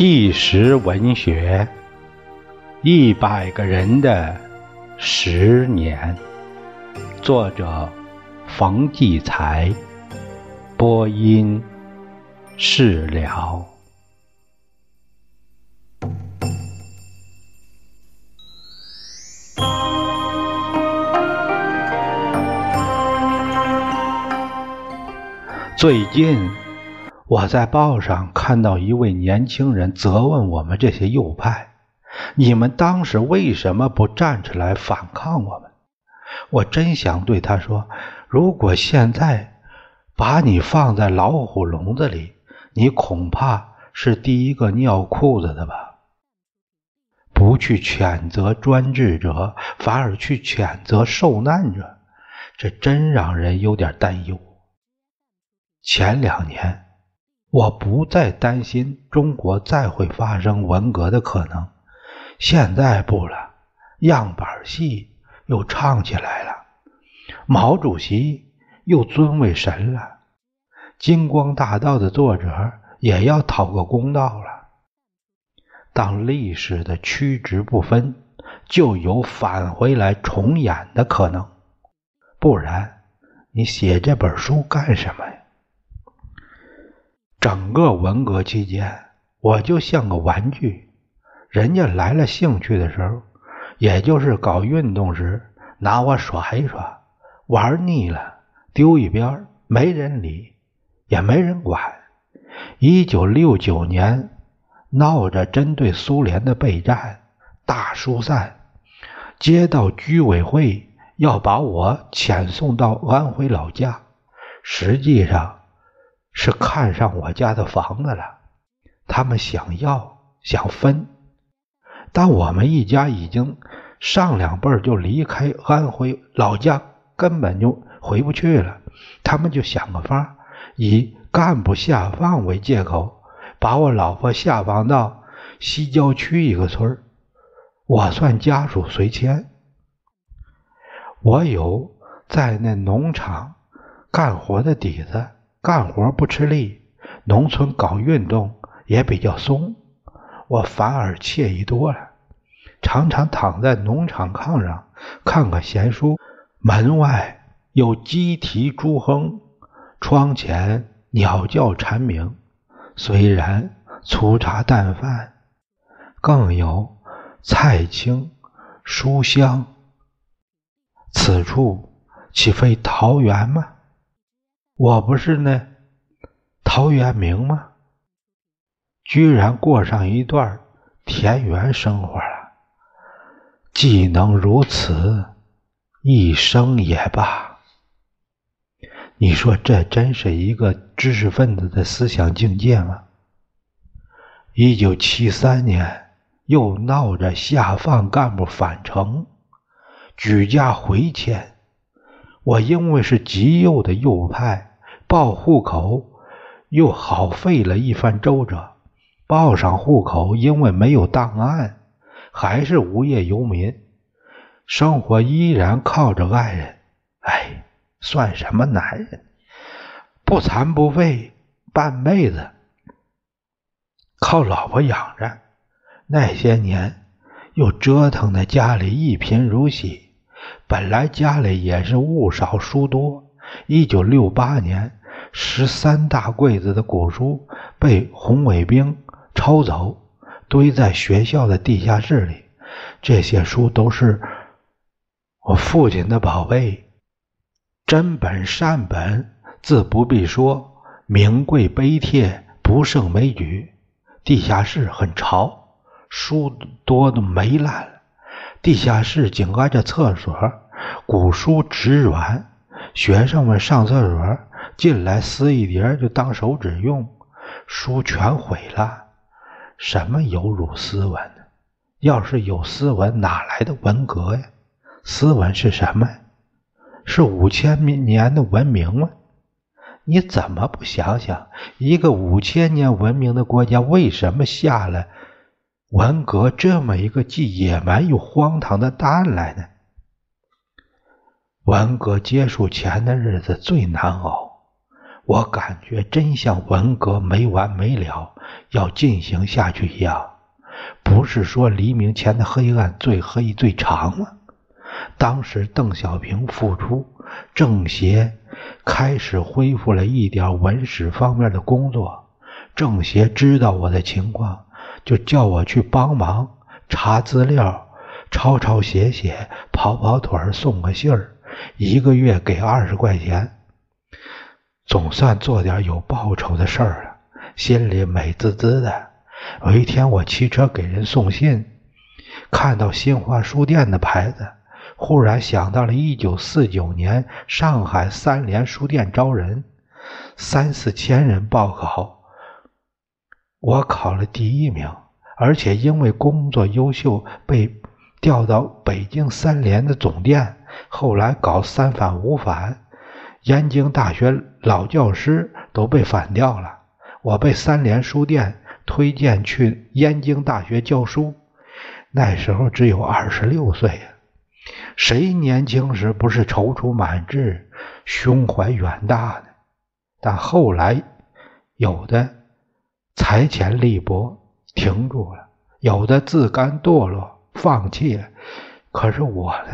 纪实文学，一百个人的十年。作者：冯骥才。播音：释了。最近。我在报上看到一位年轻人责问我们这些右派：“你们当时为什么不站出来反抗我们？”我真想对他说：“如果现在把你放在老虎笼子里，你恐怕是第一个尿裤子的吧？不去谴责专制者，反而去谴责受难者，这真让人有点担忧。”前两年。我不再担心中国再会发生文革的可能，现在不了，样板戏又唱起来了，毛主席又尊为神了，金光大道的作者也要讨个公道了。当历史的曲直不分，就有返回来重演的可能，不然你写这本书干什么呀？整个文革期间，我就像个玩具，人家来了兴趣的时候，也就是搞运动时拿我耍一耍，玩腻了丢一边，没人理，也没人管。一九六九年闹着针对苏联的备战大疏散，街道居委会要把我遣送到安徽老家，实际上。是看上我家的房子了，他们想要想分，但我们一家已经上两辈就离开安徽老家，根本就回不去了。他们就想个法以干部下放为借口，把我老婆下放到西郊区一个村我算家属随迁。我有在那农场干活的底子。干活不吃力，农村搞运动也比较松，我反而惬意多了。常常躺在农场炕上看看闲书，门外有鸡啼猪哼，窗前鸟叫蝉鸣。虽然粗茶淡饭，更有菜青书香。此处岂非桃源吗？我不是那陶渊明吗？居然过上一段田园生活了，既能如此，一生也罢。你说这真是一个知识分子的思想境界吗？一九七三年又闹着下放干部返城，举家回迁。我因为是极右的右派。报户口又好费了一番周折，报上户口因为没有档案，还是无业游民，生活依然靠着爱人。哎，算什么男人？不残不废，半辈子靠老婆养着。那些年又折腾的家里一贫如洗，本来家里也是物少书多。一九六八年。十三大柜子的古书被红卫兵抄走，堆在学校的地下室里。这些书都是我父亲的宝贝，真本善本，自不必说，名贵碑帖不胜枚举。地下室很潮，书多的霉烂了。地下室紧挨着厕所，古书纸软，学生们上厕所。进来撕一叠就当手纸用，书全毁了。什么有辱斯文？要是有斯文，哪来的文革呀？斯文是什么？是五千年的文明吗？你怎么不想想，一个五千年文明的国家，为什么下了文革这么一个既野蛮又荒唐的答案来呢？文革结束前的日子最难熬。我感觉真像文革没完没了要进行下去一样。不是说黎明前的黑暗最黑最长吗？当时邓小平复出，政协开始恢复了一点文史方面的工作。政协知道我的情况，就叫我去帮忙查资料、抄抄写写、跑跑腿、送个信儿，一个月给二十块钱。总算做点有报酬的事儿了，心里美滋滋的。有一天，我骑车给人送信，看到新华书店的牌子，忽然想到了一九四九年上海三联书店招人，三四千人报考，我考了第一名，而且因为工作优秀，被调到北京三联的总店，后来搞三反五反。燕京大学老教师都被反掉了，我被三联书店推荐去燕京大学教书。那时候只有二十六岁呀，谁年轻时不是踌躇满志、胸怀远大呢？但后来有的财前力薄，停住了；有的自甘堕落，放弃了。可是我呢？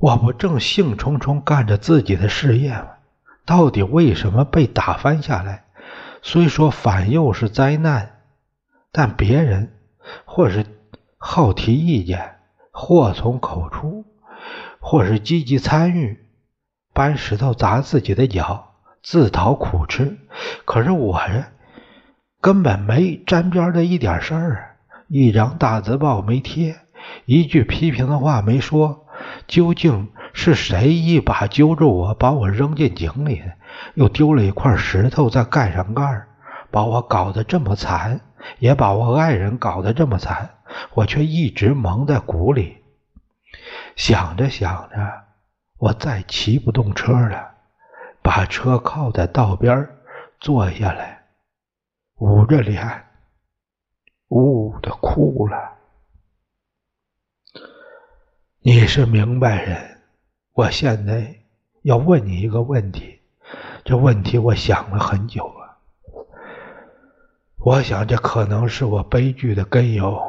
我不正兴冲冲干着自己的事业吗？到底为什么被打翻下来？虽说反右是灾难，但别人或是好提意见，祸从口出，或是积极参与，搬石头砸自己的脚，自讨苦吃。可是我这根本没沾边的一点事儿，一张大字报没贴，一句批评的话没说。究竟是谁一把揪住我，把我扔进井里，又丢了一块石头再盖上盖把我搞得这么惨，也把我爱人搞得这么惨，我却一直蒙在鼓里。想着想着，我再骑不动车了，把车靠在道边坐下来，捂着脸，呜呜的哭了。你是明白人，我现在要问你一个问题，这问题我想了很久了。我想这可能是我悲剧的根由，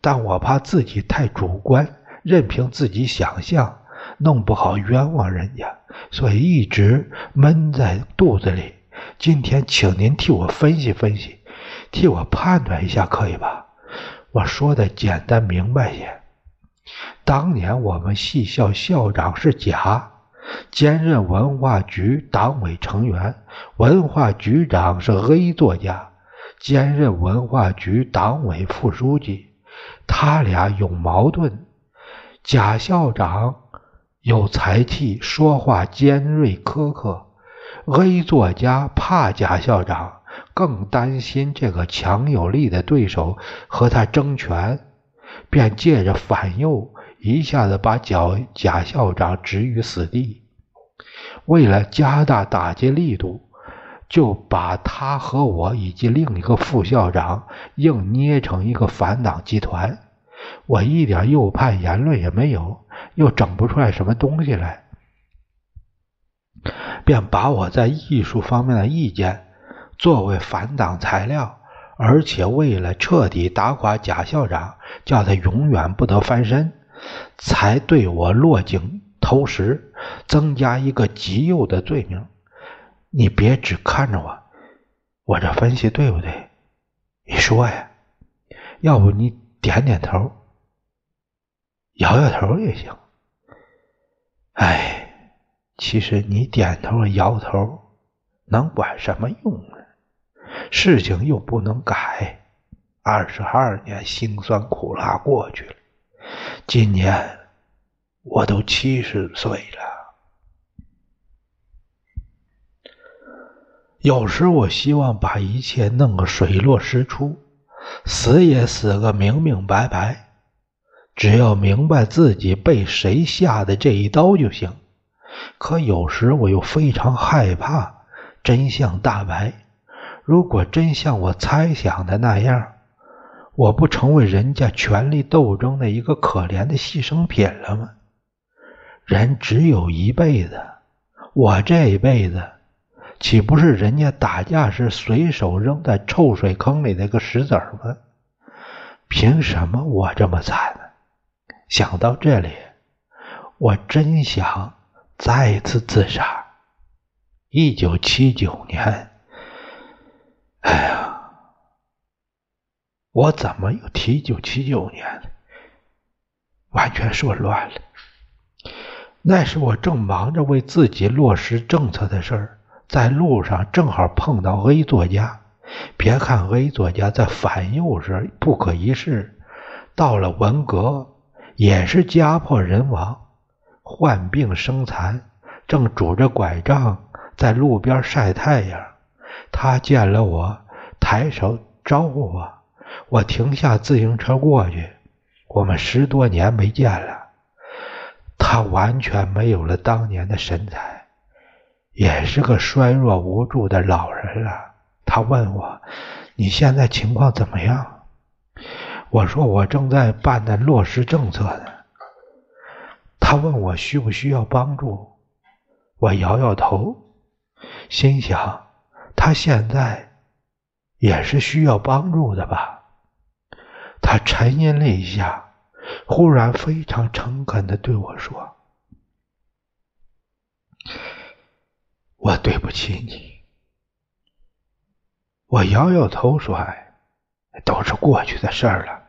但我怕自己太主观，任凭自己想象，弄不好冤枉人家，所以一直闷在肚子里。今天请您替我分析分析，替我判断一下，可以吧？我说的简单明白些。当年我们系校校长是甲，兼任文化局党委成员；文化局长是 A 作家，兼任文化局党委副书记。他俩有矛盾。贾校长有才气，说话尖锐苛刻；A 作家怕贾校长，更担心这个强有力的对手和他争权，便借着反右。一下子把贾贾校长置于死地，为了加大打击力度，就把他和我以及另一个副校长硬捏成一个反党集团。我一点右派言论也没有，又整不出来什么东西来，便把我在艺术方面的意见作为反党材料，而且为了彻底打垮贾校长，叫他永远不得翻身。才对我落井投石，增加一个极右的罪名。你别只看着我，我这分析对不对？你说呀，要不你点点头，摇摇头也行。哎，其实你点头摇头能管什么用呢？事情又不能改，二十二年辛酸苦辣过去了。今年我都七十岁了，有时我希望把一切弄个水落石出，死也死个明明白白，只要明白自己被谁下的这一刀就行。可有时我又非常害怕真相大白，如果真像我猜想的那样。我不成为人家权力斗争的一个可怜的牺牲品了吗？人只有一辈子，我这一辈子岂不是人家打架时随手扔在臭水坑里那个石子儿吗？凭什么我这么惨呢？想到这里，我真想再一次自杀。一九七九年，哎呀，我怎么又提一九七九年了？完全说乱了。那时我正忙着为自己落实政策的事儿，在路上正好碰到 A 作家。别看 A 作家在反右时不可一世，到了文革也是家破人亡、患病生残，正拄着拐杖在路边晒太阳。他见了我，抬手招呼我，我停下自行车过去。我们十多年没见了。他完全没有了当年的神采，也是个衰弱无助的老人了。他问我：“你现在情况怎么样？”我说：“我正在办的落实政策呢。”他问我需不需要帮助，我摇摇头，心想他现在也是需要帮助的吧。他沉吟了一下。忽然非常诚恳的对我说：“我对不起你。”我摇摇头说：“哎，都是过去的事儿了，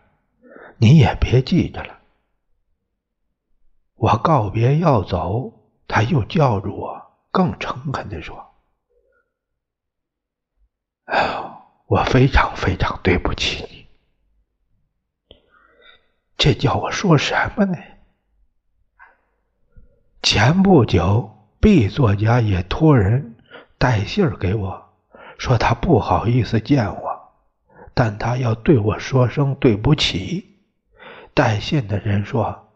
你也别记着了。”我告别要走，他又叫住我，更诚恳的说：“，我非常非常对不起你。”这叫我说什么呢？前不久，B 作家也托人带信儿给我，说他不好意思见我，但他要对我说声对不起。带信的人说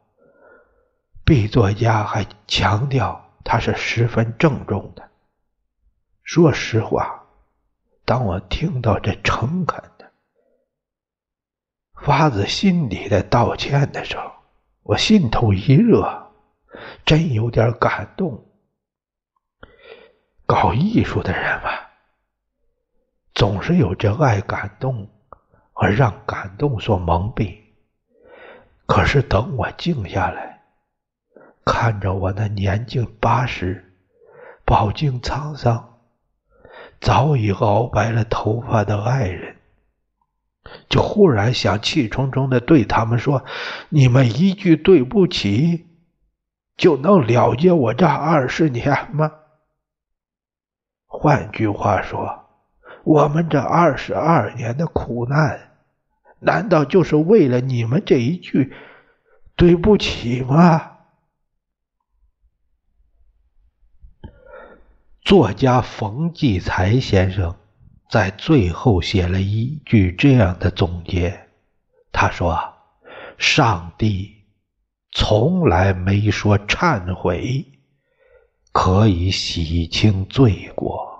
，B 作家还强调他是十分郑重的。说实话，当我听到这诚恳的。发自心底的道歉的时候，我心头一热，真有点感动。搞艺术的人嘛，总是有这爱感动而让感动所蒙蔽。可是等我静下来，看着我那年近八十、饱经沧桑、早已熬白了头发的爱人。就忽然想气冲冲的对他们说：“你们一句对不起，就能了结我这二十年吗？换句话说，我们这二十二年的苦难，难道就是为了你们这一句对不起吗？”作家冯骥才先生。在最后写了一句这样的总结，他说：“上帝从来没说忏悔可以洗清罪过。”